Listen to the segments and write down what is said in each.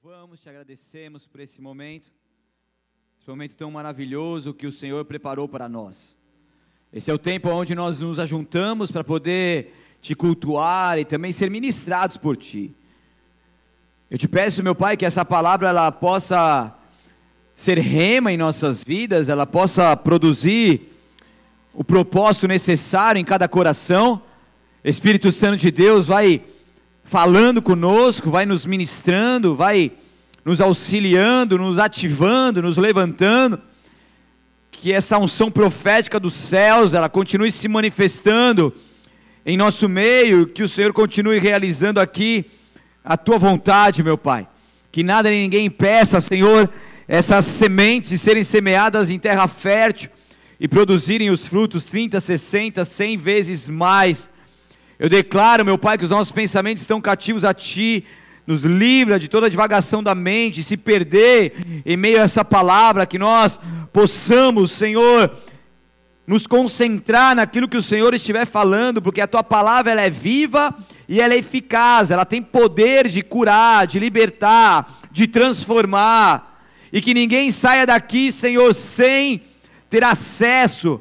louvamos, te agradecemos por esse momento, esse momento tão maravilhoso que o Senhor preparou para nós. Esse é o tempo onde nós nos ajuntamos para poder te cultuar e também ser ministrados por ti. Eu te peço, meu Pai, que essa palavra ela possa ser rema em nossas vidas, ela possa produzir o propósito necessário em cada coração. Espírito Santo de Deus vai falando conosco, vai nos ministrando, vai nos auxiliando, nos ativando, nos levantando. Que essa unção profética dos céus, ela continue se manifestando em nosso meio, que o Senhor continue realizando aqui a tua vontade, meu Pai. Que nada nem ninguém impeça, Senhor, essas sementes de serem semeadas em terra fértil e produzirem os frutos 30, 60, 100 vezes mais eu declaro, meu Pai, que os nossos pensamentos estão cativos a Ti, nos livra de toda divagação da mente, se perder em meio a essa palavra, que nós possamos, Senhor, nos concentrar naquilo que o Senhor estiver falando, porque a tua palavra ela é viva e ela é eficaz, ela tem poder de curar, de libertar, de transformar, e que ninguém saia daqui, Senhor, sem ter acesso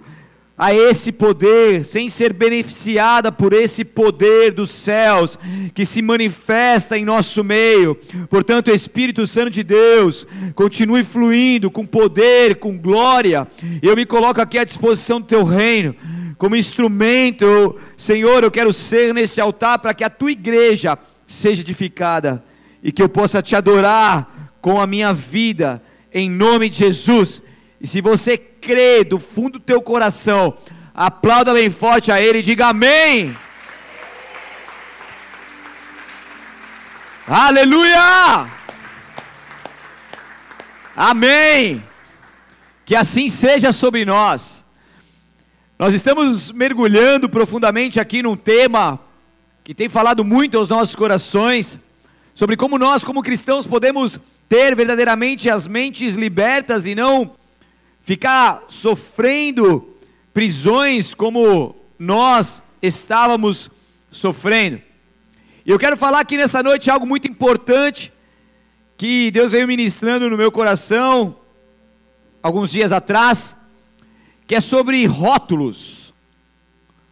a esse poder, sem ser beneficiada por esse poder dos céus que se manifesta em nosso meio. Portanto, Espírito Santo de Deus continue fluindo com poder, com glória. Eu me coloco aqui à disposição do teu reino. Como instrumento, eu, Senhor, eu quero ser nesse altar para que a tua igreja seja edificada e que eu possa te adorar com a minha vida, em nome de Jesus. E se você crê do fundo do teu coração, aplauda bem forte a Ele e diga amém. Aleluia! Amém! Que assim seja sobre nós. Nós estamos mergulhando profundamente aqui num tema que tem falado muito aos nossos corações, sobre como nós, como cristãos, podemos ter verdadeiramente as mentes libertas e não ficar sofrendo prisões como nós estávamos sofrendo. E eu quero falar aqui nessa noite algo muito importante que Deus veio ministrando no meu coração alguns dias atrás, que é sobre rótulos.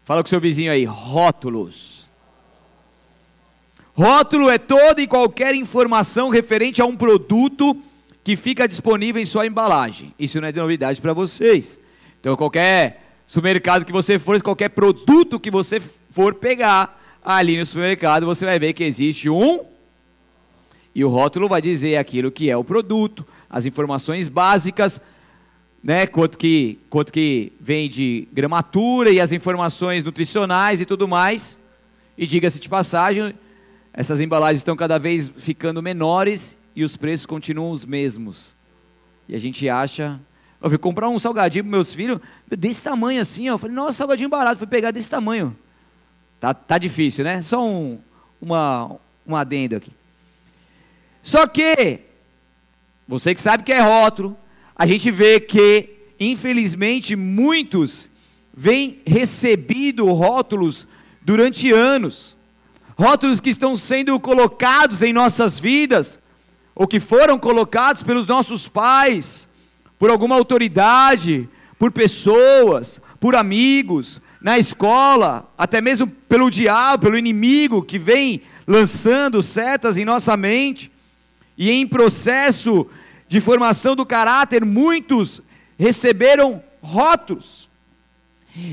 Fala com seu vizinho aí, rótulos. Rótulo é toda e qualquer informação referente a um produto que fica disponível em sua embalagem. Isso não é de novidade para vocês. Então, qualquer supermercado que você for, qualquer produto que você for pegar ali no supermercado, você vai ver que existe um. E o rótulo vai dizer aquilo que é o produto, as informações básicas, né, quanto que, quanto que vem de gramatura e as informações nutricionais e tudo mais. E diga-se de passagem, essas embalagens estão cada vez ficando menores e os preços continuam os mesmos. E a gente acha. Eu fui comprar um salgadinho para meus filhos, desse tamanho assim, ó. Eu falei, nossa, salgadinho barato, fui pegar desse tamanho. Tá, tá difícil, né? Só um, uma, um adendo aqui. Só que, você que sabe que é rótulo, a gente vê que, infelizmente, muitos vêm recebido rótulos durante anos. Rótulos que estão sendo colocados em nossas vidas, ou que foram colocados pelos nossos pais, por alguma autoridade, por pessoas, por amigos, na escola, até mesmo pelo diabo, pelo inimigo que vem lançando setas em nossa mente, e em processo de formação do caráter, muitos receberam rótulos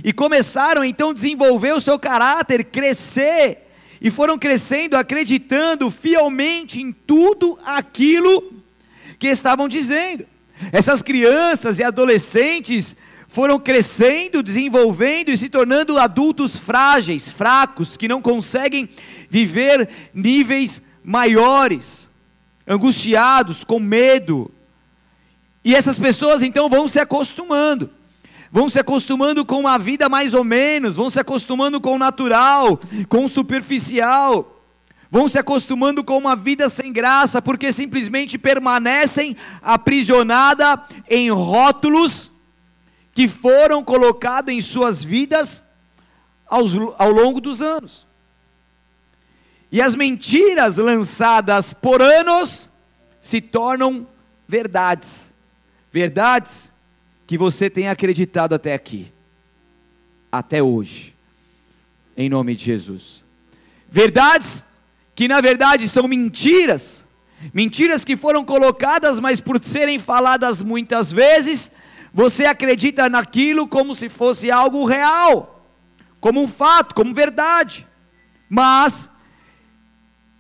e começaram então a desenvolver o seu caráter, crescer e foram crescendo acreditando fielmente em tudo aquilo que estavam dizendo. Essas crianças e adolescentes foram crescendo, desenvolvendo e se tornando adultos frágeis, fracos, que não conseguem viver níveis maiores, angustiados, com medo. E essas pessoas então vão se acostumando vão se acostumando com uma vida mais ou menos, vão se acostumando com o natural, com o superficial, vão se acostumando com uma vida sem graça, porque simplesmente permanecem aprisionadas em rótulos que foram colocados em suas vidas aos, ao longo dos anos. E as mentiras lançadas por anos se tornam verdades. Verdades que você tem acreditado até aqui, até hoje, em nome de Jesus. Verdades que na verdade são mentiras, mentiras que foram colocadas, mas por serem faladas muitas vezes, você acredita naquilo como se fosse algo real, como um fato, como verdade. Mas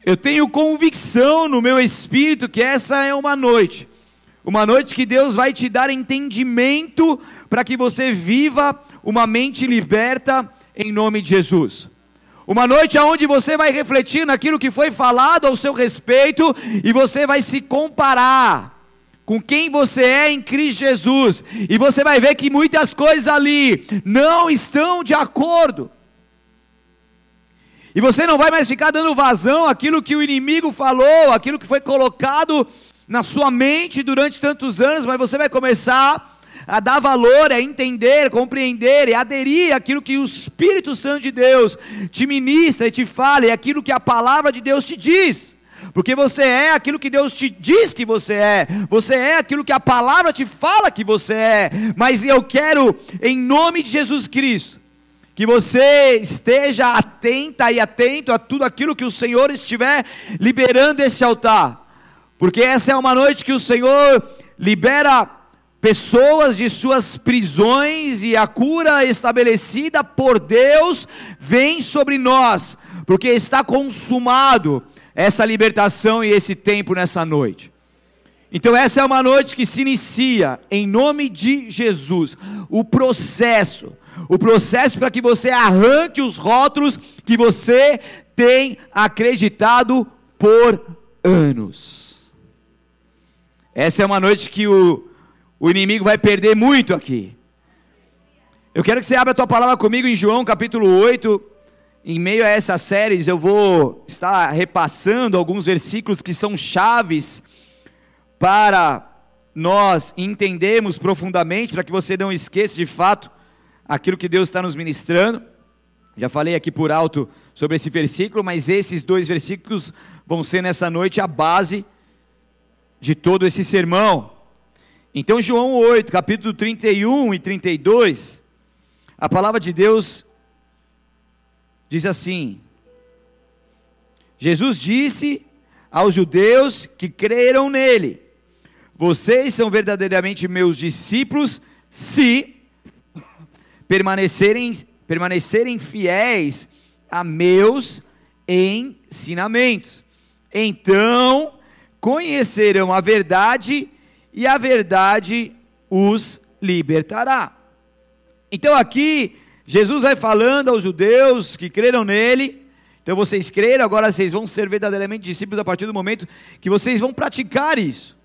eu tenho convicção no meu espírito que essa é uma noite, uma noite que Deus vai te dar entendimento para que você viva uma mente liberta em nome de Jesus. Uma noite onde você vai refletir naquilo que foi falado ao seu respeito e você vai se comparar com quem você é em Cristo Jesus, e você vai ver que muitas coisas ali não estão de acordo. E você não vai mais ficar dando vazão àquilo que o inimigo falou, aquilo que foi colocado na sua mente durante tantos anos, mas você vai começar a dar valor, a entender, compreender e aderir àquilo que o Espírito Santo de Deus te ministra e te fala, e aquilo que a palavra de Deus te diz. Porque você é aquilo que Deus te diz que você é, você é aquilo que a palavra te fala que você é, mas eu quero, em nome de Jesus Cristo, que você esteja atenta e atento a tudo aquilo que o Senhor estiver liberando esse altar, porque essa é uma noite que o Senhor libera pessoas de suas prisões e a cura estabelecida por Deus vem sobre nós, porque está consumado essa libertação e esse tempo nessa noite. Então, essa é uma noite que se inicia, em nome de Jesus, o processo, o processo para que você arranque os rótulos que você tem acreditado por anos. Essa é uma noite que o, o inimigo vai perder muito aqui. Eu quero que você abra a tua palavra comigo em João capítulo 8, em meio a essas séries, eu vou estar repassando alguns versículos que são chaves para nós entendermos profundamente, para que você não esqueça de fato aquilo que Deus está nos ministrando. Já falei aqui por alto sobre esse versículo, mas esses dois versículos vão ser nessa noite a base de todo esse sermão. Então, João 8, capítulo 31 e 32, a palavra de Deus diz assim: Jesus disse aos judeus que creram nele: Vocês são verdadeiramente meus discípulos se permanecerem, permanecerem fiéis a meus ensinamentos. Então conhecerão a verdade e a verdade os libertará. Então aqui Jesus vai falando aos judeus que creram nele. Então vocês creram, agora vocês vão ser verdadeiramente discípulos a partir do momento que vocês vão praticar isso.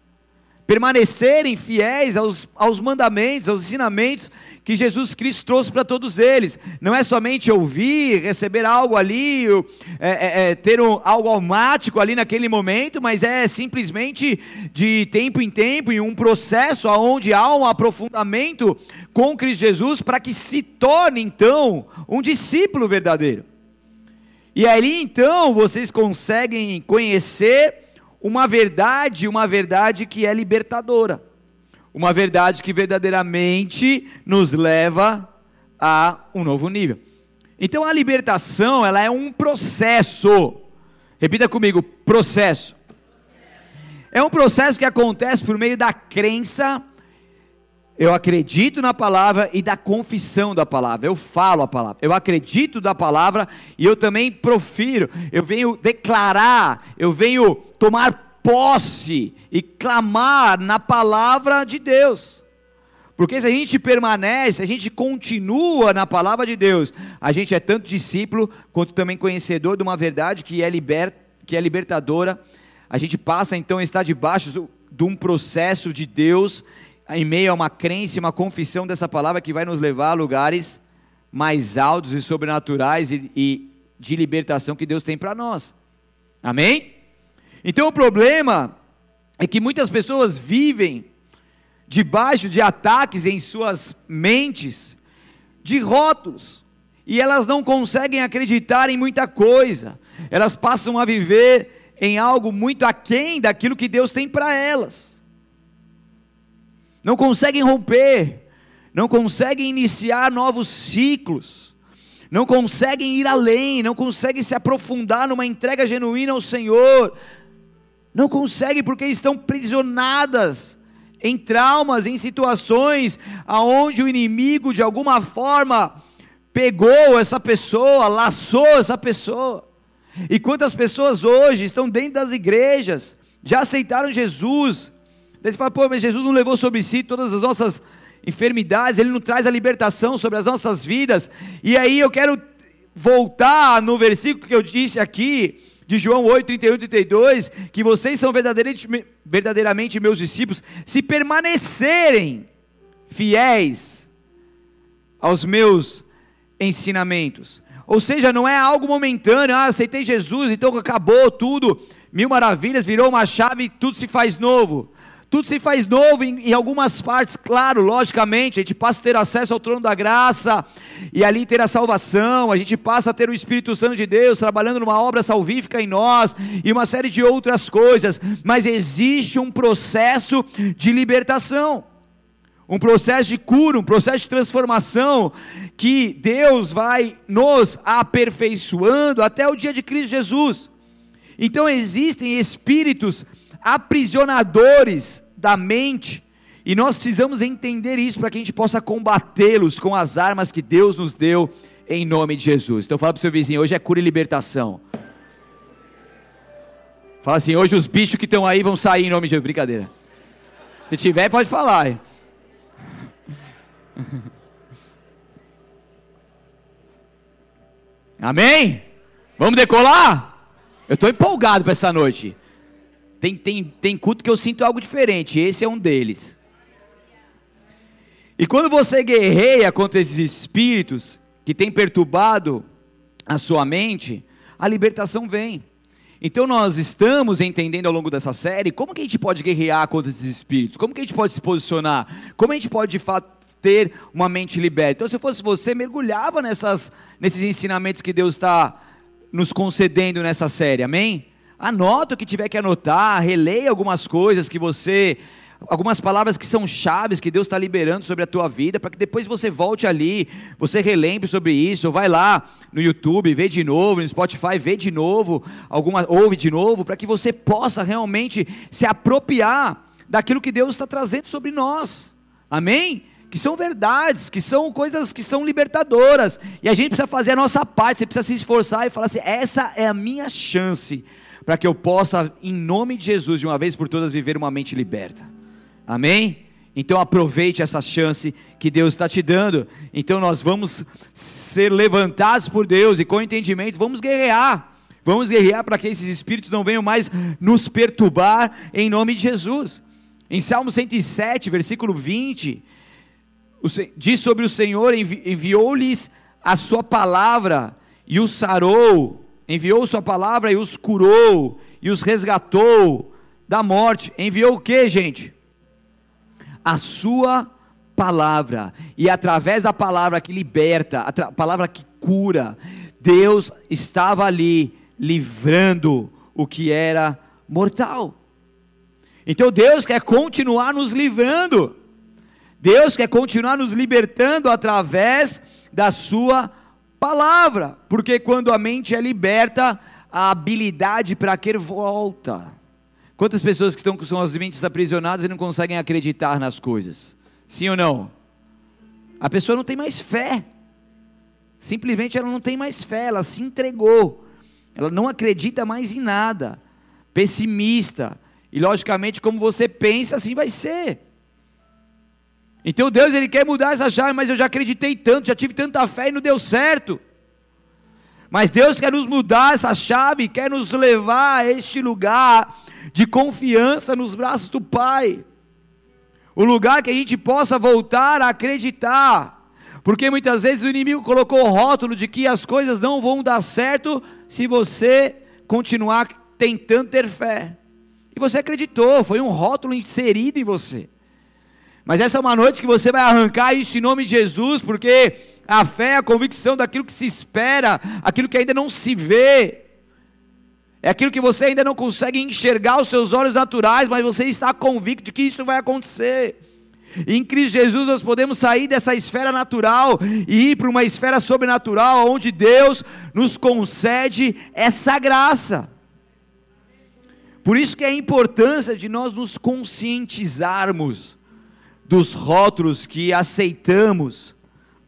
Permanecerem fiéis aos, aos mandamentos, aos ensinamentos que Jesus Cristo trouxe para todos eles. Não é somente ouvir, receber algo ali, é, é, é, ter um, algo automático ali naquele momento, mas é simplesmente de tempo em tempo, em um processo onde há um aprofundamento com Cristo Jesus para que se torne então um discípulo verdadeiro. E ali então vocês conseguem conhecer uma verdade, uma verdade que é libertadora. Uma verdade que verdadeiramente nos leva a um novo nível. Então a libertação, ela é um processo. Repita comigo, processo. É um processo que acontece por meio da crença eu acredito na palavra e da confissão da palavra. Eu falo a palavra. Eu acredito da palavra e eu também profiro. Eu venho declarar, eu venho tomar posse e clamar na palavra de Deus. Porque se a gente permanece, a gente continua na palavra de Deus, a gente é tanto discípulo quanto também conhecedor de uma verdade que é, liber, que é libertadora. A gente passa então a estar debaixo de um processo de Deus em meio a uma crença, uma confissão dessa palavra que vai nos levar a lugares mais altos e sobrenaturais e, e de libertação que Deus tem para nós. Amém? Então o problema é que muitas pessoas vivem debaixo de ataques em suas mentes, de rótulos, e elas não conseguem acreditar em muita coisa, elas passam a viver em algo muito aquém daquilo que Deus tem para elas. Não conseguem romper, não conseguem iniciar novos ciclos, não conseguem ir além, não conseguem se aprofundar numa entrega genuína ao Senhor, não conseguem porque estão prisionadas em traumas, em situações aonde o inimigo de alguma forma pegou essa pessoa, laçou essa pessoa. E quantas pessoas hoje estão dentro das igrejas, já aceitaram Jesus. Daí você fala, pô, mas Jesus não levou sobre si todas as nossas enfermidades, Ele não traz a libertação sobre as nossas vidas. E aí eu quero voltar no versículo que eu disse aqui, de João 8, 31 32, que vocês são verdadeiramente, meus discípulos, se permanecerem fiéis aos meus ensinamentos. Ou seja, não é algo momentâneo, ah, aceitei Jesus, então acabou tudo, mil maravilhas, virou uma chave, tudo se faz novo. Tudo se faz novo em, em, algumas partes, claro, logicamente, a gente passa a ter acesso ao trono da graça, e ali ter a salvação, a gente passa a ter o Espírito Santo de Deus trabalhando numa obra salvífica em nós, e uma série de outras coisas, mas existe um processo de libertação um processo de cura, um processo de transformação que Deus vai nos aperfeiçoando até o dia de Cristo Jesus. Então existem espíritos aprisionadores da mente, e nós precisamos entender isso para que a gente possa combatê-los com as armas que Deus nos deu em nome de Jesus. Então fala para o seu vizinho, hoje é cura e libertação. Fala assim, hoje os bichos que estão aí vão sair em nome de Jesus. Brincadeira. Se tiver, pode falar. Amém? Vamos decolar? Eu estou empolgado para essa noite. Tem, tem, tem culto que eu sinto algo diferente. Esse é um deles. E quando você guerreia contra esses espíritos que têm perturbado a sua mente, a libertação vem. Então nós estamos entendendo ao longo dessa série como que a gente pode guerrear contra esses espíritos, como que a gente pode se posicionar, como a gente pode de fato ter uma mente liberta. Então se eu fosse você, mergulhava nessas, nesses ensinamentos que Deus está nos concedendo nessa série, amém? Anota o que tiver que anotar, releia algumas coisas que você algumas palavras que são chaves que Deus está liberando sobre a tua vida, para que depois você volte ali, você relembre sobre isso, ou vai lá no YouTube, vê de novo, no Spotify, vê de novo, alguma, ouve de novo, para que você possa realmente se apropriar daquilo que Deus está trazendo sobre nós. Amém? Que são verdades, que são coisas que são libertadoras. E a gente precisa fazer a nossa parte, você precisa se esforçar e falar assim: essa é a minha chance para que eu possa, em nome de Jesus, de uma vez por todas, viver uma mente liberta. Amém? Então aproveite essa chance que Deus está te dando. Então nós vamos ser levantados por Deus e com entendimento vamos guerrear. Vamos guerrear para que esses espíritos não venham mais nos perturbar em nome de Jesus. Em Salmo 107, versículo 20, diz sobre o Senhor: enviou-lhes a sua palavra e os sarou, enviou sua palavra e os curou, e os resgatou da morte. Enviou o que, gente? a sua palavra. E através da palavra que liberta, a palavra que cura, Deus estava ali livrando o que era mortal. Então Deus quer continuar nos livrando. Deus quer continuar nos libertando através da sua palavra, porque quando a mente é liberta, a habilidade para querer volta. Quantas pessoas que estão com suas mentes aprisionadas e não conseguem acreditar nas coisas? Sim ou não? A pessoa não tem mais fé. Simplesmente ela não tem mais fé, ela se entregou. Ela não acredita mais em nada. Pessimista. E logicamente, como você pensa, assim vai ser. Então Deus ele quer mudar essa chave, mas eu já acreditei tanto, já tive tanta fé e não deu certo. Mas Deus quer nos mudar essa chave, quer nos levar a este lugar de confiança nos braços do Pai. O lugar que a gente possa voltar a acreditar. Porque muitas vezes o inimigo colocou o rótulo de que as coisas não vão dar certo se você continuar tentando ter fé. E você acreditou, foi um rótulo inserido em você. Mas essa é uma noite que você vai arrancar isso em nome de Jesus, porque a fé é a convicção daquilo que se espera, aquilo que ainda não se vê. É aquilo que você ainda não consegue enxergar os seus olhos naturais, mas você está convicto de que isso vai acontecer. Em Cristo Jesus nós podemos sair dessa esfera natural e ir para uma esfera sobrenatural, onde Deus nos concede essa graça. Por isso que é a importância de nós nos conscientizarmos dos rótulos que aceitamos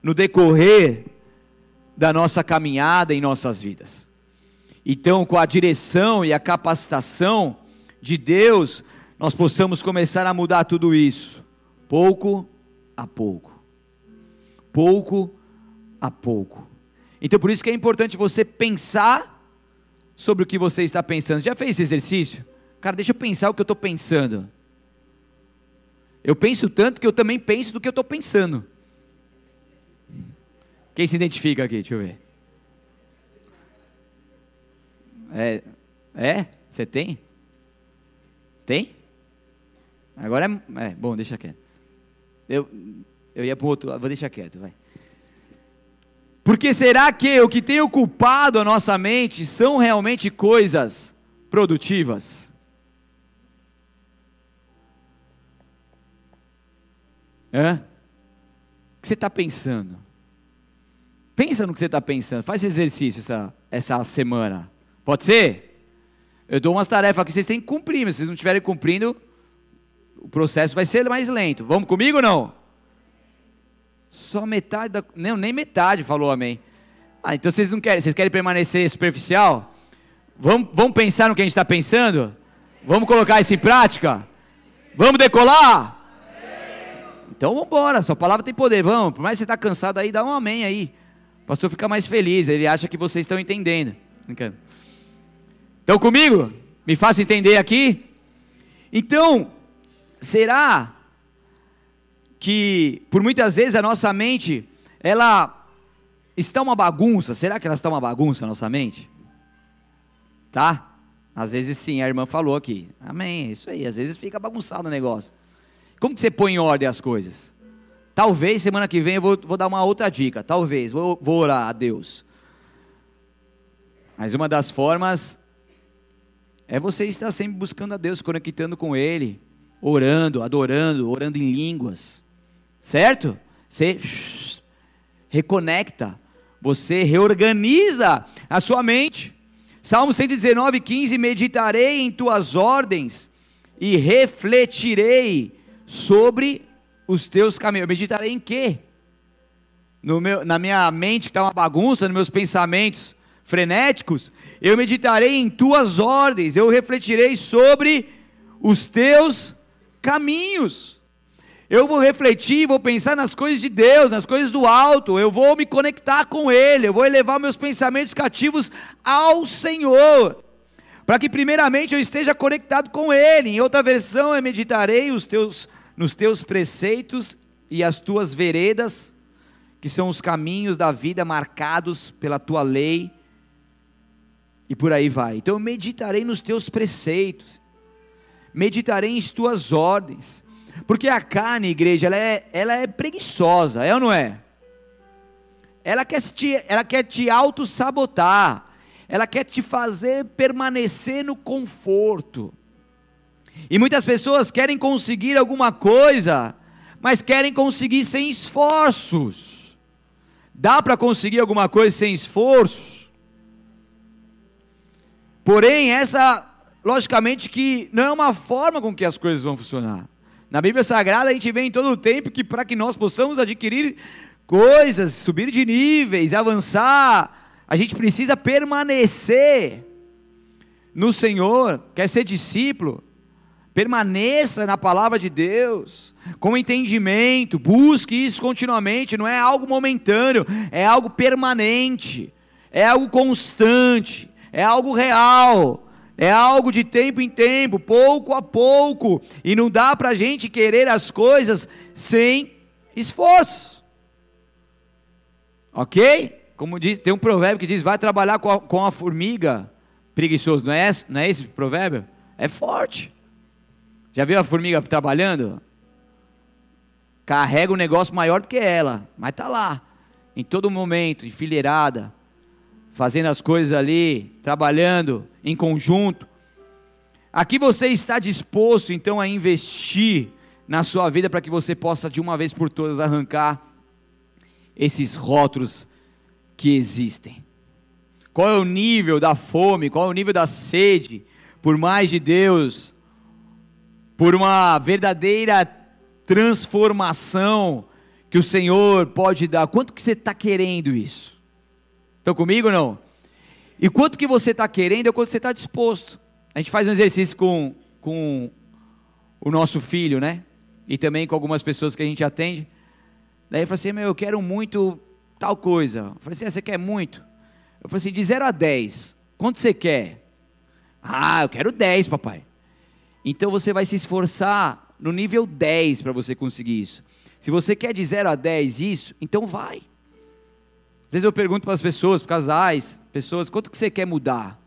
no decorrer da nossa caminhada em nossas vidas. Então, com a direção e a capacitação de Deus, nós possamos começar a mudar tudo isso pouco a pouco. Pouco a pouco. Então por isso que é importante você pensar sobre o que você está pensando. Já fez esse exercício? Cara, deixa eu pensar o que eu estou pensando. Eu penso tanto que eu também penso do que eu estou pensando. Quem se identifica aqui? Deixa eu ver. É? É? Você tem? Tem? Agora é. É, bom, deixa quieto. Eu, eu ia para o outro, vou deixar quieto, vai. Porque será que o que tem ocupado a nossa mente são realmente coisas produtivas? Hã? O que você está pensando? Pensa no que você está pensando. Faz esse exercício essa, essa semana. Pode ser? Eu dou umas tarefas que vocês têm que cumprir, mas se vocês não estiverem cumprindo, o processo vai ser mais lento. Vamos comigo ou não? Só metade da. Não, nem metade falou amém. Ah, então vocês não querem, vocês querem permanecer superficial? Vamos, vamos pensar no que a gente está pensando? Vamos colocar isso em prática? Vamos decolar? Então vamos embora, sua palavra tem poder, vamos. Por mais que você está cansado aí, dá um amém aí. O pastor fica mais feliz, ele acha que vocês estão entendendo. Estão comigo? Me faça entender aqui? Então, Será que por muitas vezes a nossa mente ela está uma bagunça? Será que ela está uma bagunça a nossa mente? Tá? Às vezes sim, a irmã falou aqui. Amém, é isso aí. Às vezes fica bagunçado o negócio. Como que você põe em ordem as coisas? Talvez semana que vem eu vou, vou dar uma outra dica. Talvez, vou, vou orar a Deus. Mas uma das formas é você estar sempre buscando a Deus, conectando com Ele orando, adorando, orando em línguas, certo? Você reconecta, você reorganiza a sua mente. Salmo 119, 15: Meditarei em tuas ordens e refletirei sobre os teus caminhos. Meditarei em quê? No meu, na minha mente que está uma bagunça, nos meus pensamentos frenéticos, eu meditarei em tuas ordens, eu refletirei sobre os teus caminhos. Eu vou refletir, vou pensar nas coisas de Deus, nas coisas do alto, eu vou me conectar com Ele, eu vou elevar meus pensamentos cativos ao Senhor, para que primeiramente eu esteja conectado com Ele. Em outra versão é meditarei os teus, nos teus preceitos e as tuas veredas, que são os caminhos da vida marcados pela tua lei, e por aí vai. Então eu meditarei nos teus preceitos meditarei em tuas ordens. Porque a carne, igreja, ela é, ela é preguiçosa, é ou não é? Ela quer te, ela quer te auto-sabotar, ela quer te fazer permanecer no conforto. E muitas pessoas querem conseguir alguma coisa, mas querem conseguir sem esforços. Dá para conseguir alguma coisa sem esforço? Porém, essa logicamente que não é uma forma com que as coisas vão funcionar. Na Bíblia Sagrada a gente vê em todo o tempo que para que nós possamos adquirir coisas, subir de níveis, avançar, a gente precisa permanecer no Senhor, quer ser discípulo, permaneça na palavra de Deus, com entendimento, busque isso continuamente, não é algo momentâneo, é algo permanente, é algo constante, é algo real. É algo de tempo em tempo, pouco a pouco. E não dá para a gente querer as coisas sem esforço. Ok? Como diz, tem um provérbio que diz: vai trabalhar com a, com a formiga preguiçoso. Não é, esse, não é esse provérbio? É forte. Já viu a formiga trabalhando? Carrega um negócio maior do que ela, mas está lá, em todo momento, enfileirada, fazendo as coisas ali, trabalhando em conjunto. Aqui você está disposto então a investir na sua vida para que você possa de uma vez por todas arrancar esses rótulos que existem. Qual é o nível da fome, qual é o nível da sede por mais de Deus, por uma verdadeira transformação que o Senhor pode dar. Quanto que você está querendo isso? Estão comigo ou não? E quanto que você está querendo é quanto você está disposto. A gente faz um exercício com, com o nosso filho, né? E também com algumas pessoas que a gente atende. Daí eu falei assim, meu, eu quero muito tal coisa. Eu falei assim, ah, você quer muito? Eu falei assim, de 0 a 10, quanto você quer? Ah, eu quero 10, papai. Então você vai se esforçar no nível 10 para você conseguir isso. Se você quer de 0 a 10 isso, então vai. Às vezes eu pergunto para as pessoas, para casais, pessoas, quanto que você quer mudar?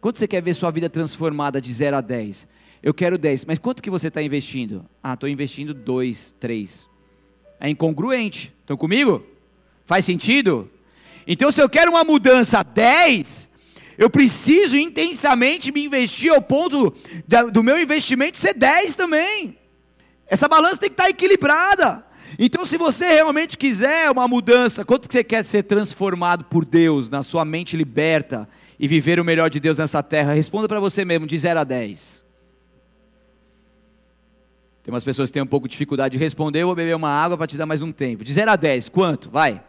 Quanto você quer ver sua vida transformada de 0 a 10? Eu quero 10, mas quanto que você está investindo? Ah, estou investindo 2, 3. É incongruente. Estão comigo? Faz sentido? Então, se eu quero uma mudança 10, eu preciso intensamente me investir ao ponto do meu investimento ser 10 também. Essa balança tem que estar equilibrada. Então, se você realmente quiser uma mudança, quanto que você quer ser transformado por Deus, na sua mente liberta e viver o melhor de Deus nessa terra? Responda para você mesmo, de 0 a 10. Tem umas pessoas que têm um pouco de dificuldade de responder, eu vou beber uma água para te dar mais um tempo. De 0 a 10, quanto? Vai.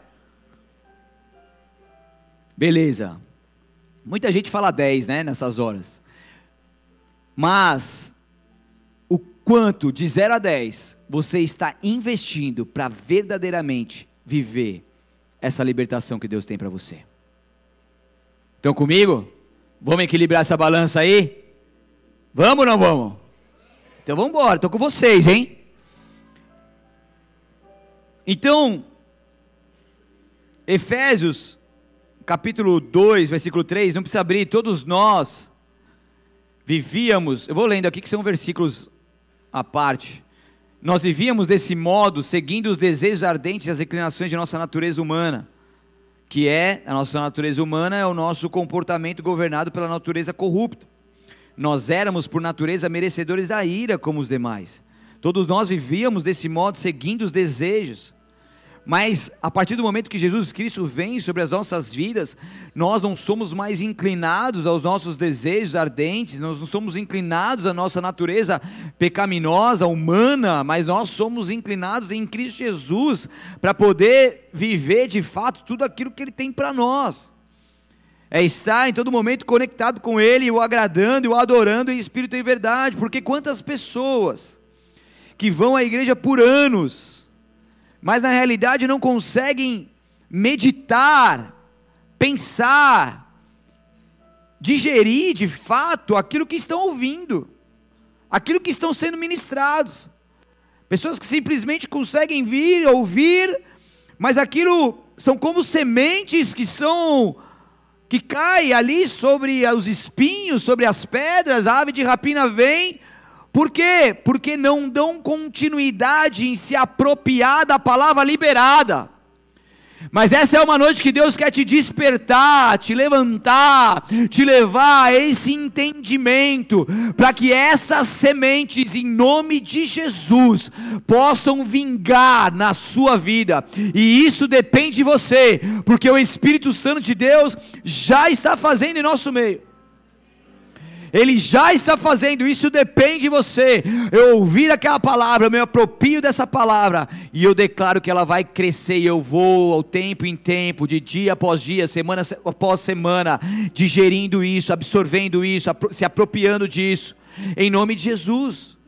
Beleza. Muita gente fala 10, né, nessas horas. Mas o quanto de 0 a 10 você está investindo para verdadeiramente viver essa libertação que Deus tem para você? Estão comigo? Vamos equilibrar essa balança aí? Vamos ou não vamos? Então vamos embora, estou com vocês, hein? Então, Efésios capítulo 2, versículo 3, não precisa abrir, todos nós vivíamos, eu vou lendo aqui que são versículos à parte. Nós vivíamos desse modo, seguindo os desejos ardentes e as inclinações de nossa natureza humana, que é, a nossa natureza humana é o nosso comportamento governado pela natureza corrupta. Nós éramos, por natureza, merecedores da ira como os demais. Todos nós vivíamos desse modo, seguindo os desejos. Mas a partir do momento que Jesus Cristo vem sobre as nossas vidas, nós não somos mais inclinados aos nossos desejos ardentes, nós não somos inclinados à nossa natureza pecaminosa, humana, mas nós somos inclinados em Cristo Jesus para poder viver de fato tudo aquilo que Ele tem para nós. É estar em todo momento conectado com Ele, o agradando e o adorando em espírito e verdade, porque quantas pessoas que vão à igreja por anos, mas na realidade não conseguem meditar, pensar, digerir de fato aquilo que estão ouvindo, aquilo que estão sendo ministrados. Pessoas que simplesmente conseguem vir, ouvir, mas aquilo são como sementes que são que caem ali sobre os espinhos, sobre as pedras, a ave de rapina vem, por quê? Porque não dão continuidade em se apropriar da palavra liberada. Mas essa é uma noite que Deus quer te despertar, te levantar, te levar a esse entendimento, para que essas sementes, em nome de Jesus, possam vingar na sua vida, e isso depende de você, porque o Espírito Santo de Deus já está fazendo em nosso meio. Ele já está fazendo isso, depende de você. Eu ouvir aquela palavra, eu me aproprio dessa palavra e eu declaro que ela vai crescer e eu vou ao tempo em tempo, de dia após dia, semana após semana, digerindo isso, absorvendo isso, se apropriando disso, em nome de Jesus.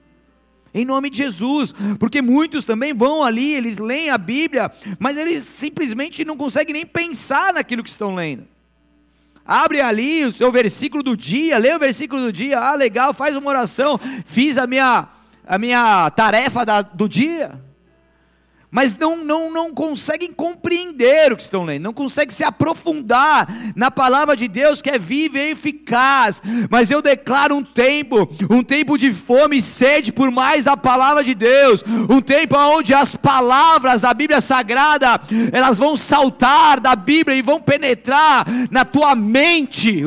Em nome de Jesus, porque muitos também vão ali, eles leem a Bíblia, mas eles simplesmente não conseguem nem pensar naquilo que estão lendo. Abre ali o seu versículo do dia, lê o versículo do dia. Ah, legal, faz uma oração. Fiz a minha, a minha tarefa da, do dia. Mas não, não, não conseguem compreender o que estão lendo, não conseguem se aprofundar na palavra de Deus que é viva e eficaz. Mas eu declaro um tempo, um tempo de fome e sede por mais da palavra de Deus, um tempo onde as palavras da Bíblia Sagrada elas vão saltar da Bíblia e vão penetrar na tua mente,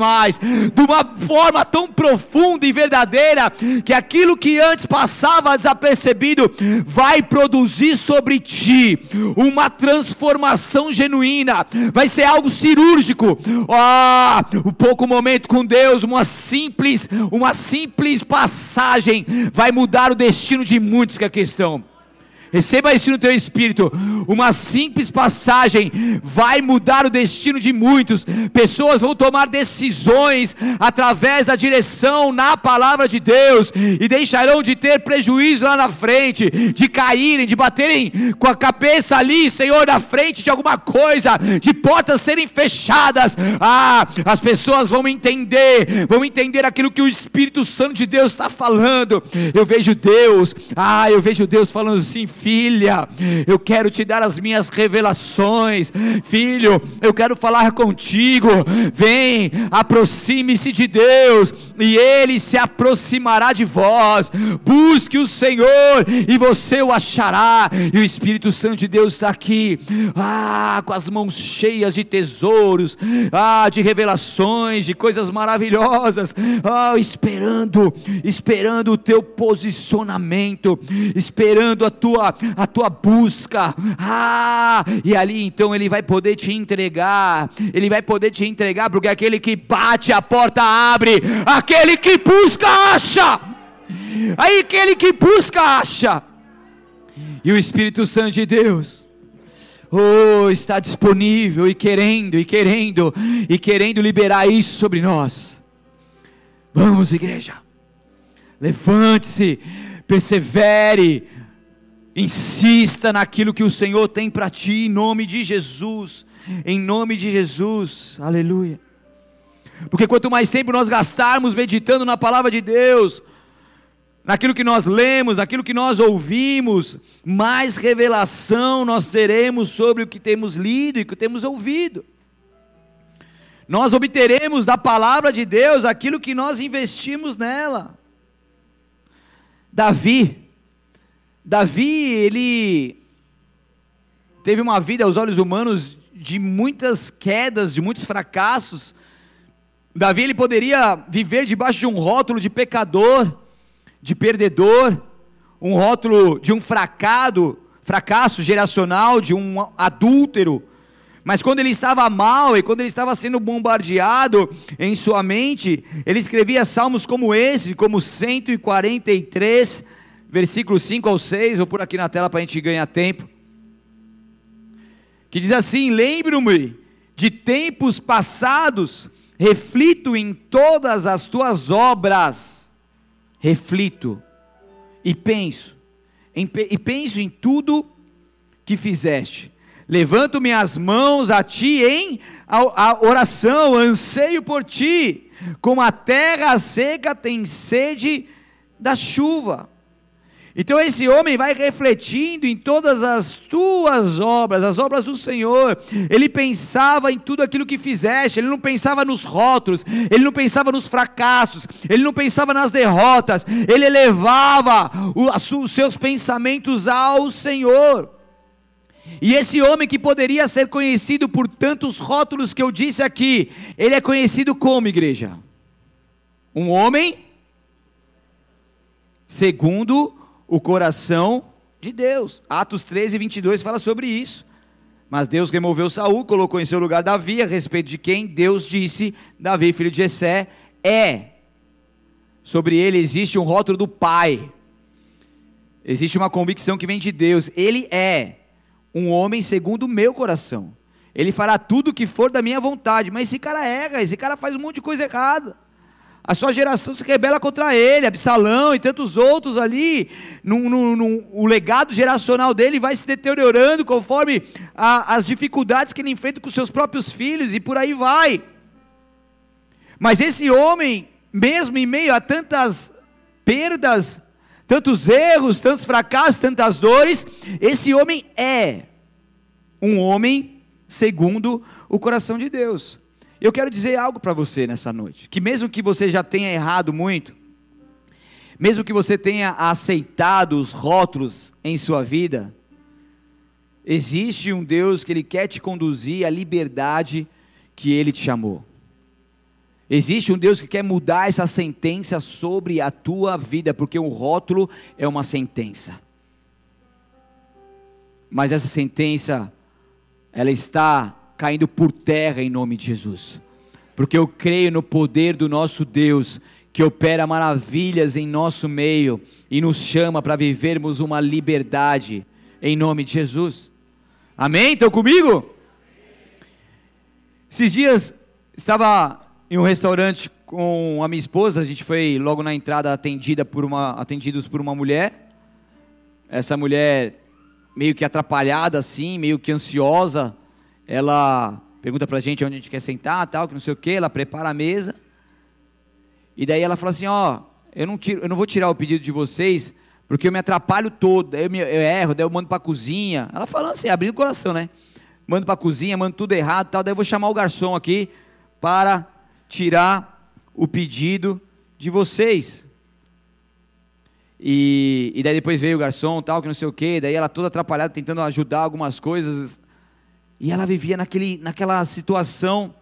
mais, de uma forma tão profunda e verdadeira que aquilo que antes passava desapercebido vai produzir sobre ti uma transformação genuína, vai ser algo cirúrgico. Ah, um pouco momento com Deus, uma simples, uma simples passagem vai mudar o destino de muitos que aqui estão. Receba isso no teu espírito. Uma simples passagem vai mudar o destino de muitos. Pessoas vão tomar decisões através da direção na palavra de Deus e deixarão de ter prejuízo lá na frente, de caírem, de baterem com a cabeça ali, Senhor, na frente de alguma coisa, de portas serem fechadas. Ah, as pessoas vão entender, vão entender aquilo que o Espírito Santo de Deus está falando. Eu vejo Deus, ah, eu vejo Deus falando assim, filha, eu quero te dar as minhas revelações, filho, eu quero falar contigo. Vem, aproxime-se de Deus, e Ele se aproximará de vós. Busque o Senhor, e você o achará. E o Espírito Santo de Deus está aqui, ah, com as mãos cheias de tesouros, ah, de revelações, de coisas maravilhosas, ah, esperando, esperando o teu posicionamento, esperando a tua a tua busca. Ah, e ali então ele vai poder te entregar. Ele vai poder te entregar porque aquele que bate a porta abre, aquele que busca acha. Aí aquele que busca acha. E o Espírito Santo de Deus Oh, está disponível e querendo, e querendo, e querendo liberar isso sobre nós. Vamos, igreja. Levante-se, persevere, Insista naquilo que o Senhor tem para ti, em nome de Jesus. Em nome de Jesus. Aleluia. Porque quanto mais tempo nós gastarmos meditando na palavra de Deus, naquilo que nós lemos, naquilo que nós ouvimos, mais revelação nós teremos sobre o que temos lido e o que temos ouvido. Nós obteremos da palavra de Deus aquilo que nós investimos nela. Davi, Davi, ele teve uma vida aos olhos humanos de muitas quedas, de muitos fracassos. Davi ele poderia viver debaixo de um rótulo de pecador, de perdedor, um rótulo de um fracado, fracasso geracional, de um adúltero. Mas quando ele estava mal e quando ele estava sendo bombardeado em sua mente, ele escrevia salmos como esse, como 143, versículos 5 ao 6, vou por aqui na tela para a gente ganhar tempo. Que diz assim: Lembro-me de tempos passados, reflito em todas as tuas obras, reflito e penso, em, e penso em tudo que fizeste. Levanto minhas mãos a ti em a, a oração, anseio por ti, como a terra seca tem sede da chuva. Então esse homem vai refletindo em todas as tuas obras, as obras do Senhor. Ele pensava em tudo aquilo que fizeste, ele não pensava nos rótulos, ele não pensava nos fracassos, ele não pensava nas derrotas, ele elevava os seus pensamentos ao Senhor. E esse homem que poderia ser conhecido por tantos rótulos que eu disse aqui, ele é conhecido como igreja? Um homem segundo o coração de Deus. Atos 13, 22 fala sobre isso. Mas Deus removeu Saul, colocou em seu lugar Davi, a respeito de quem Deus disse: Davi, filho de Jessé, é. Sobre ele existe um rótulo do Pai. Existe uma convicção que vem de Deus. Ele é um homem segundo o meu coração. Ele fará tudo o que for da minha vontade. Mas esse cara erra, esse cara faz um monte de coisa errada a sua geração se rebela contra ele, Absalão e tantos outros ali, num, o legado geracional dele vai se deteriorando conforme a, as dificuldades que ele enfrenta com seus próprios filhos e por aí vai. Mas esse homem, mesmo em meio a tantas perdas, tantos erros, tantos fracassos, tantas dores, esse homem é um homem segundo o coração de Deus. Eu quero dizer algo para você nessa noite, que mesmo que você já tenha errado muito, mesmo que você tenha aceitado os rótulos em sua vida, existe um Deus que ele quer te conduzir à liberdade que ele te chamou. Existe um Deus que quer mudar essa sentença sobre a tua vida, porque um rótulo é uma sentença. Mas essa sentença, ela está caindo por terra em nome de Jesus. Porque eu creio no poder do nosso Deus, que opera maravilhas em nosso meio e nos chama para vivermos uma liberdade em nome de Jesus. Amém? Estão comigo? Esses dias estava em um restaurante com a minha esposa, a gente foi logo na entrada atendida por uma, atendidos por uma mulher. Essa mulher meio que atrapalhada assim, meio que ansiosa, ela pergunta pra gente onde a gente quer sentar, tal, que não sei o que, ela prepara a mesa. E daí ela fala assim, ó, eu não, tiro, eu não vou tirar o pedido de vocês, porque eu me atrapalho todo, eu, me, eu erro, daí eu mando pra cozinha. Ela falando assim, abrindo o coração, né? Mando pra cozinha, mando tudo errado, tal, daí eu vou chamar o garçom aqui para tirar o pedido de vocês. E, e daí depois veio o garçom, tal, que não sei o que, daí ela toda atrapalhada, tentando ajudar algumas coisas. E ela vivia naquele, naquela situação.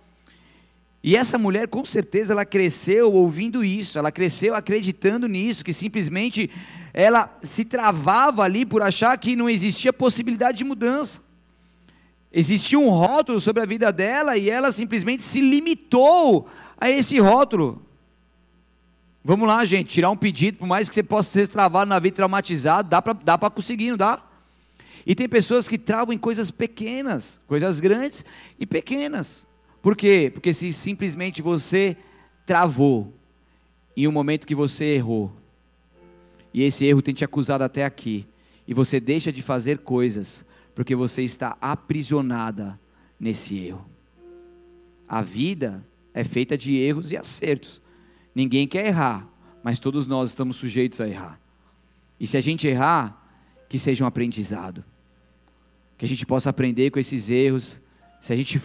E essa mulher, com certeza, ela cresceu ouvindo isso, ela cresceu acreditando nisso, que simplesmente ela se travava ali por achar que não existia possibilidade de mudança. Existia um rótulo sobre a vida dela e ela simplesmente se limitou a esse rótulo. Vamos lá, gente, tirar um pedido, por mais que você possa ser travado na vida traumatizado, dá para dá conseguir, não dá? E tem pessoas que travam em coisas pequenas, coisas grandes e pequenas. Por quê? Porque se simplesmente você travou em um momento que você errou, e esse erro tem te acusado até aqui, e você deixa de fazer coisas, porque você está aprisionada nesse erro. A vida é feita de erros e acertos. Ninguém quer errar, mas todos nós estamos sujeitos a errar. E se a gente errar, que seja um aprendizado. Que a gente possa aprender com esses erros. Se a gente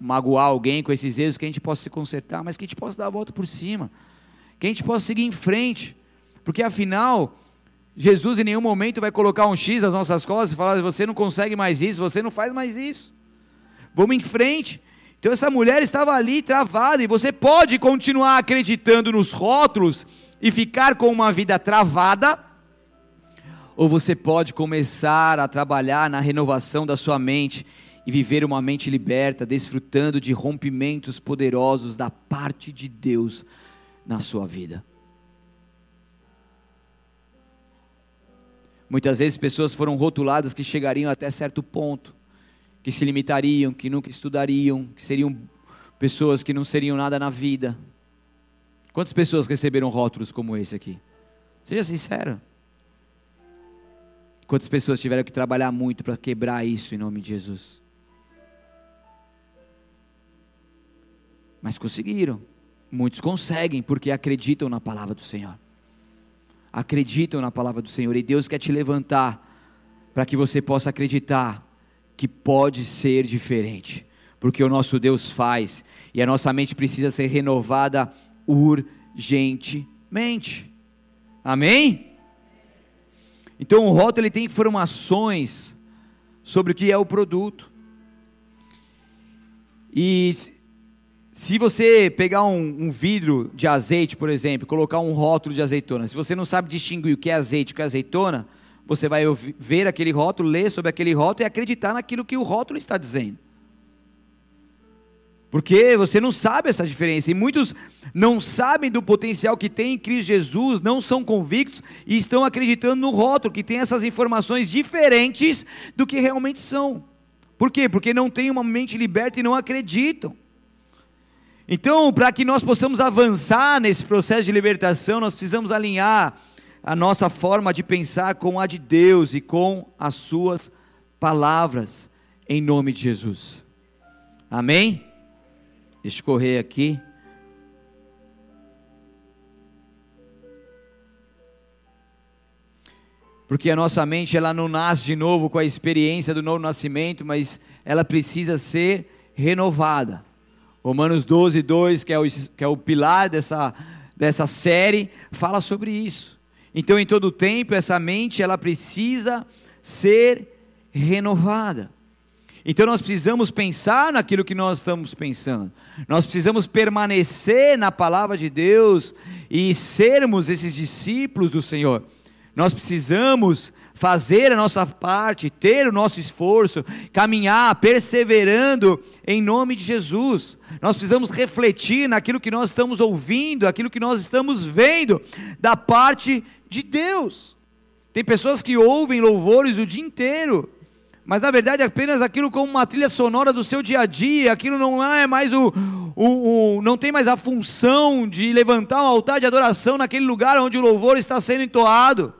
magoar alguém com esses erros, que a gente possa se consertar, mas que a gente possa dar a volta por cima. Que a gente possa seguir em frente. Porque afinal, Jesus em nenhum momento vai colocar um X nas nossas costas e falar: você não consegue mais isso, você não faz mais isso. Vamos em frente. Então essa mulher estava ali travada e você pode continuar acreditando nos rótulos e ficar com uma vida travada, ou você pode começar a trabalhar na renovação da sua mente e viver uma mente liberta, desfrutando de rompimentos poderosos da parte de Deus na sua vida. Muitas vezes pessoas foram rotuladas que chegariam até certo ponto, que se limitariam, que nunca estudariam, que seriam pessoas que não seriam nada na vida. Quantas pessoas receberam rótulos como esse aqui? Seja sincero. Quantas pessoas tiveram que trabalhar muito para quebrar isso em nome de Jesus? Mas conseguiram. Muitos conseguem porque acreditam na palavra do Senhor acreditam na palavra do Senhor e Deus quer te levantar para que você possa acreditar que pode ser diferente, porque o nosso Deus faz e a nossa mente precisa ser renovada urgentemente. Amém? Então o rótulo ele tem informações sobre o que é o produto. E se você pegar um, um, vidro de azeite, por exemplo, colocar um rótulo de azeitona, se você não sabe distinguir o que é azeite e o que é azeitona, você vai ver aquele rótulo, ler sobre aquele rótulo e acreditar naquilo que o rótulo está dizendo. Porque você não sabe essa diferença. E muitos não sabem do potencial que tem em Cristo Jesus, não são convictos e estão acreditando no rótulo, que tem essas informações diferentes do que realmente são. Por quê? Porque não têm uma mente liberta e não acreditam. Então, para que nós possamos avançar nesse processo de libertação, nós precisamos alinhar a nossa forma de pensar com a de Deus e com as suas palavras, em nome de Jesus. Amém? Deixa eu correr aqui. porque a nossa mente ela não nasce de novo com a experiência do novo nascimento, mas ela precisa ser renovada. Romanos 12, 2, que é o, que é o pilar dessa, dessa série, fala sobre isso. Então, em todo tempo, essa mente ela precisa ser renovada. Então nós precisamos pensar naquilo que nós estamos pensando. Nós precisamos permanecer na palavra de Deus e sermos esses discípulos do Senhor. Nós precisamos fazer a nossa parte, ter o nosso esforço, caminhar perseverando em nome de Jesus. Nós precisamos refletir naquilo que nós estamos ouvindo, aquilo que nós estamos vendo da parte de Deus. Tem pessoas que ouvem louvores o dia inteiro, mas na verdade é apenas aquilo como uma trilha sonora do seu dia a dia, aquilo não é mais o, o, o, não tem mais a função de levantar um altar de adoração naquele lugar onde o louvor está sendo entoado.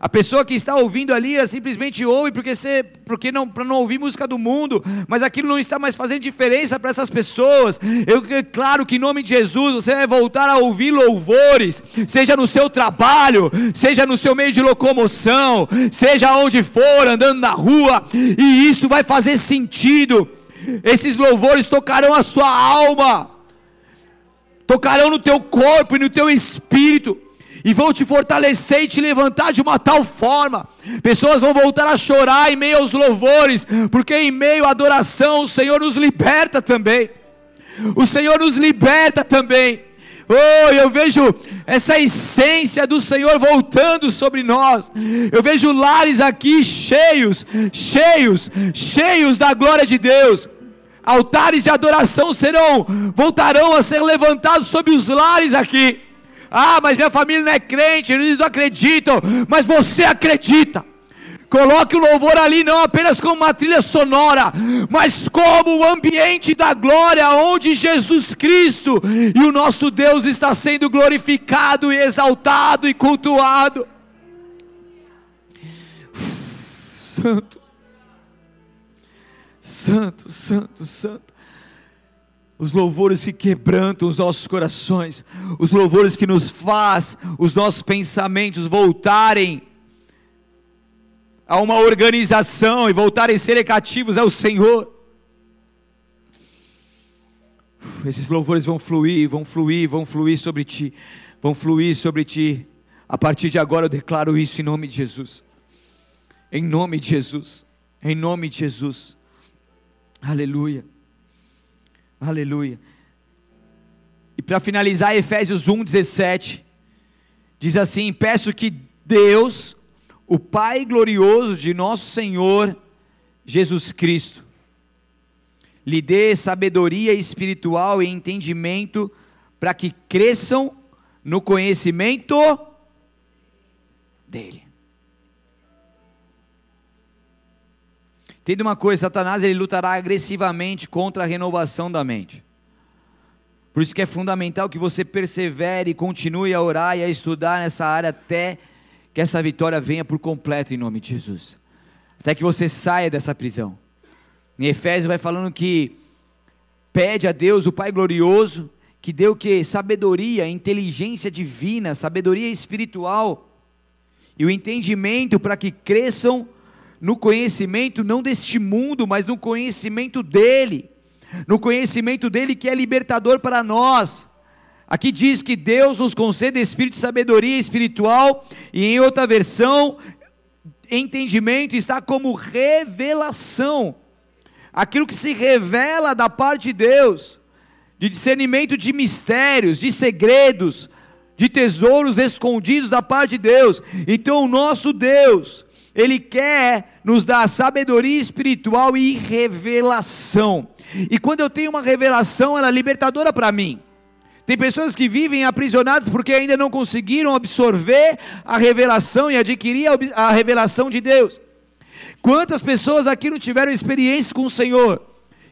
A pessoa que está ouvindo ali, simplesmente ouve porque, você, porque não, para não ouvir música do mundo, mas aquilo não está mais fazendo diferença para essas pessoas. Eu, é claro que em nome de Jesus você vai voltar a ouvir louvores, seja no seu trabalho, seja no seu meio de locomoção, seja onde for, andando na rua, e isso vai fazer sentido. Esses louvores tocarão a sua alma, tocarão no teu corpo e no teu espírito e vão te fortalecer e te levantar de uma tal forma. Pessoas vão voltar a chorar em meio aos louvores, porque em meio à adoração o Senhor nos liberta também. O Senhor nos liberta também. Oh, eu vejo essa essência do Senhor voltando sobre nós. Eu vejo lares aqui cheios, cheios, cheios da glória de Deus. Altares de adoração serão, voltarão a ser levantados sobre os lares aqui. Ah, mas minha família não é crente, eles não acreditam, mas você acredita. Coloque o louvor ali não apenas como uma trilha sonora, mas como o ambiente da glória, onde Jesus Cristo e o nosso Deus está sendo glorificado e exaltado e cultuado. Santo, Santo, Santo, Santo os louvores que quebrantam os nossos corações, os louvores que nos faz os nossos pensamentos voltarem a uma organização e voltarem a serem cativos ao Senhor. Esses louvores vão fluir, vão fluir, vão fluir sobre ti, vão fluir sobre ti. A partir de agora eu declaro isso em nome de Jesus. Em nome de Jesus. Em nome de Jesus. Aleluia. Aleluia. E para finalizar, Efésios 1,17 diz assim: Peço que Deus, o Pai glorioso de nosso Senhor Jesus Cristo, lhe dê sabedoria espiritual e entendimento para que cresçam no conhecimento dele. Entenda uma coisa, Satanás ele lutará agressivamente contra a renovação da mente. Por isso que é fundamental que você persevere e continue a orar e a estudar nessa área até que essa vitória venha por completo em nome de Jesus. Até que você saia dessa prisão. Em Efésios vai falando que pede a Deus, o Pai glorioso, que deu que sabedoria, inteligência divina, sabedoria espiritual e o entendimento para que cresçam no conhecimento não deste mundo, mas no conhecimento dele, no conhecimento dele que é libertador para nós. Aqui diz que Deus nos concede espírito de sabedoria espiritual, e em outra versão, entendimento está como revelação. Aquilo que se revela da parte de Deus, de discernimento de mistérios, de segredos, de tesouros escondidos da parte de Deus. Então, o nosso Deus, ele quer nos dar sabedoria espiritual e revelação. E quando eu tenho uma revelação, ela é libertadora para mim. Tem pessoas que vivem aprisionadas porque ainda não conseguiram absorver a revelação e adquirir a revelação de Deus. Quantas pessoas aqui não tiveram experiência com o Senhor?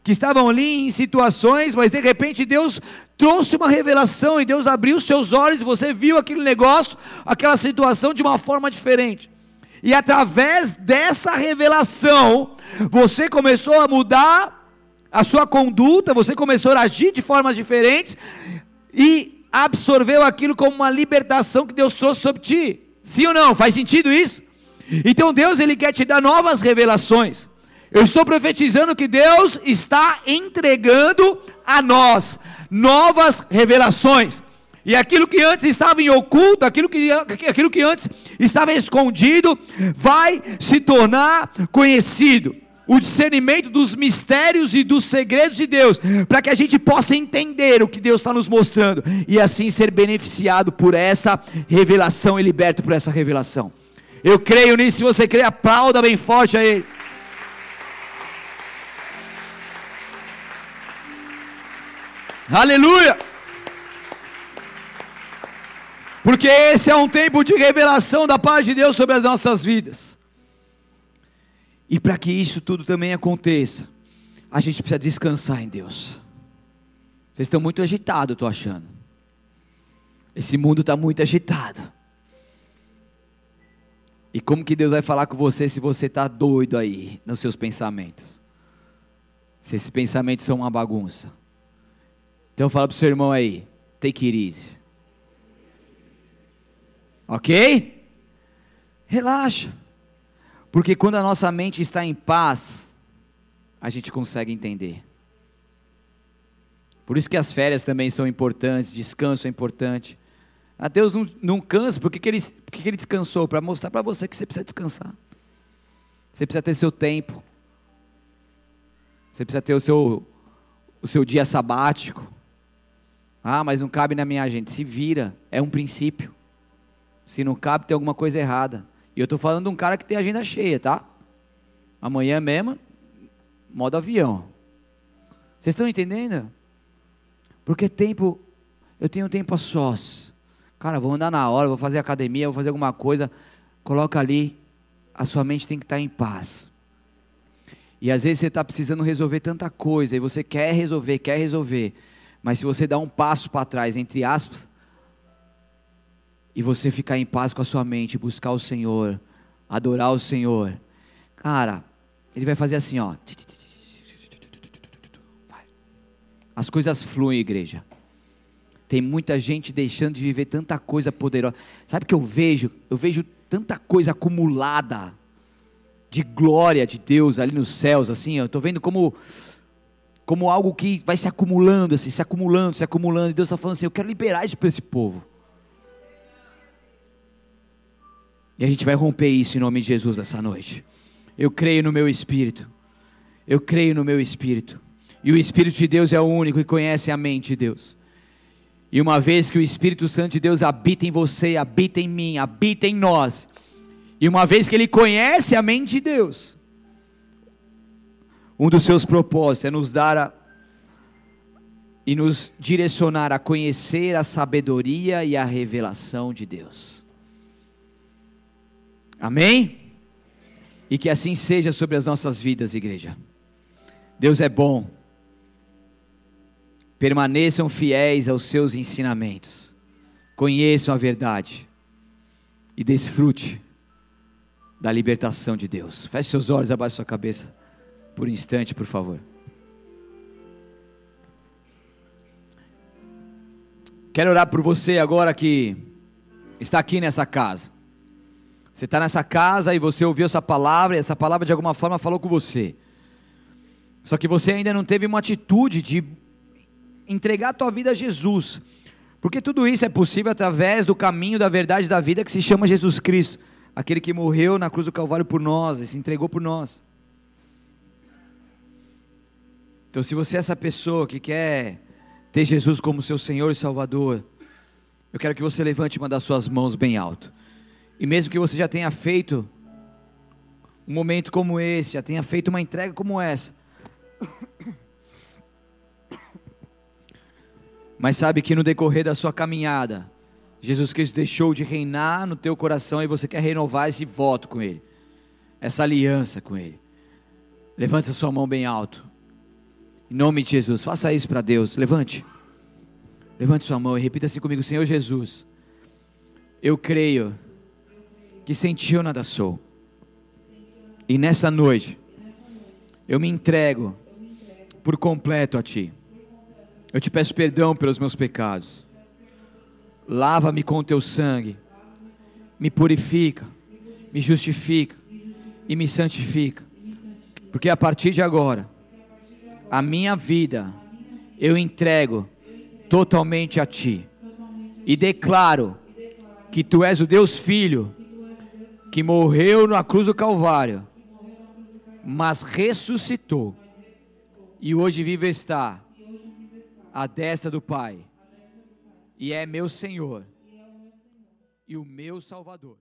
Que estavam ali em situações, mas de repente Deus trouxe uma revelação e Deus abriu seus olhos e você viu aquele negócio, aquela situação de uma forma diferente. E através dessa revelação, você começou a mudar a sua conduta, você começou a agir de formas diferentes e absorveu aquilo como uma libertação que Deus trouxe sobre ti. Sim ou não? Faz sentido isso? Então Deus ele quer te dar novas revelações. Eu estou profetizando que Deus está entregando a nós novas revelações. E aquilo que antes estava em oculto, aquilo que, aquilo que antes estava escondido, vai se tornar conhecido. O discernimento dos mistérios e dos segredos de Deus, para que a gente possa entender o que Deus está nos mostrando e assim ser beneficiado por essa revelação e liberto por essa revelação. Eu creio nisso, se você crê, aplauda bem forte a Ele. Aleluia! Porque esse é um tempo de revelação da paz de Deus sobre as nossas vidas. E para que isso tudo também aconteça, a gente precisa descansar em Deus. Vocês estão muito agitados, estou achando. Esse mundo está muito agitado. E como que Deus vai falar com você se você está doido aí nos seus pensamentos? Se esses pensamentos são uma bagunça. Então fala para o seu irmão aí, take it easy. Ok? Relaxa. Porque quando a nossa mente está em paz, a gente consegue entender. Por isso que as férias também são importantes, descanso é importante. A Deus não, não cansa, por que, ele, por que, ele descansou? Para mostrar para você que você precisa descansar. Você precisa ter seu tempo. Você precisa ter o seu, o seu dia sabático. Ah, mas não cabe na minha agenda. Se vira, é um princípio. Se não cabe, tem alguma coisa errada. E eu estou falando de um cara que tem agenda cheia, tá? Amanhã mesmo, modo avião. Vocês estão entendendo? Porque tempo, eu tenho tempo a sós. Cara, vou andar na hora, vou fazer academia, vou fazer alguma coisa. Coloca ali, a sua mente tem que estar em paz. E às vezes você está precisando resolver tanta coisa, e você quer resolver, quer resolver. Mas se você dá um passo para trás, entre aspas, e você ficar em paz com a sua mente, buscar o Senhor, adorar o Senhor, cara, Ele vai fazer assim, ó. As coisas fluem, igreja. Tem muita gente deixando de viver tanta coisa poderosa. Sabe o que eu vejo? Eu vejo tanta coisa acumulada de glória de Deus ali nos céus, assim. Eu estou vendo como como algo que vai se acumulando, assim, se acumulando, se acumulando. E Deus está falando assim: eu quero liberar isso para esse povo. E a gente vai romper isso em nome de Jesus nessa noite. Eu creio no meu espírito. Eu creio no meu espírito. E o Espírito de Deus é o único que conhece a mente de Deus. E uma vez que o Espírito Santo de Deus habita em você, habita em mim, habita em nós, e uma vez que ele conhece a mente de Deus, um dos seus propósitos é nos dar a, e nos direcionar a conhecer a sabedoria e a revelação de Deus. Amém? E que assim seja sobre as nossas vidas, igreja. Deus é bom. Permaneçam fiéis aos seus ensinamentos. Conheçam a verdade. E desfrute da libertação de Deus. Feche seus olhos, abaixe sua cabeça por um instante, por favor. Quero orar por você agora que está aqui nessa casa. Você está nessa casa e você ouviu essa palavra, e essa palavra de alguma forma falou com você. Só que você ainda não teve uma atitude de entregar a tua vida a Jesus. Porque tudo isso é possível através do caminho da verdade da vida que se chama Jesus Cristo, aquele que morreu na cruz do Calvário por nós e se entregou por nós. Então, se você é essa pessoa que quer ter Jesus como seu Senhor e Salvador, eu quero que você levante uma das suas mãos bem alto. E mesmo que você já tenha feito um momento como esse, já tenha feito uma entrega como essa, mas sabe que no decorrer da sua caminhada, Jesus Cristo deixou de reinar no teu coração e você quer renovar esse voto com Ele, essa aliança com Ele. Levante a sua mão bem alto. Em nome de Jesus, faça isso para Deus. Levante. Levante sua mão e repita assim comigo: Senhor Jesus, eu creio que sem ti eu nada sou. E nessa noite, eu me entrego por completo a ti. Eu te peço perdão pelos meus pecados. Lava-me com teu sangue. Me purifica me justifica e me santifica. Porque a partir de agora, a minha vida eu entrego totalmente a Ti e declaro que Tu és o Deus Filho que morreu na cruz do Calvário, mas ressuscitou e hoje vive está à destra do Pai e é meu Senhor e o meu Salvador.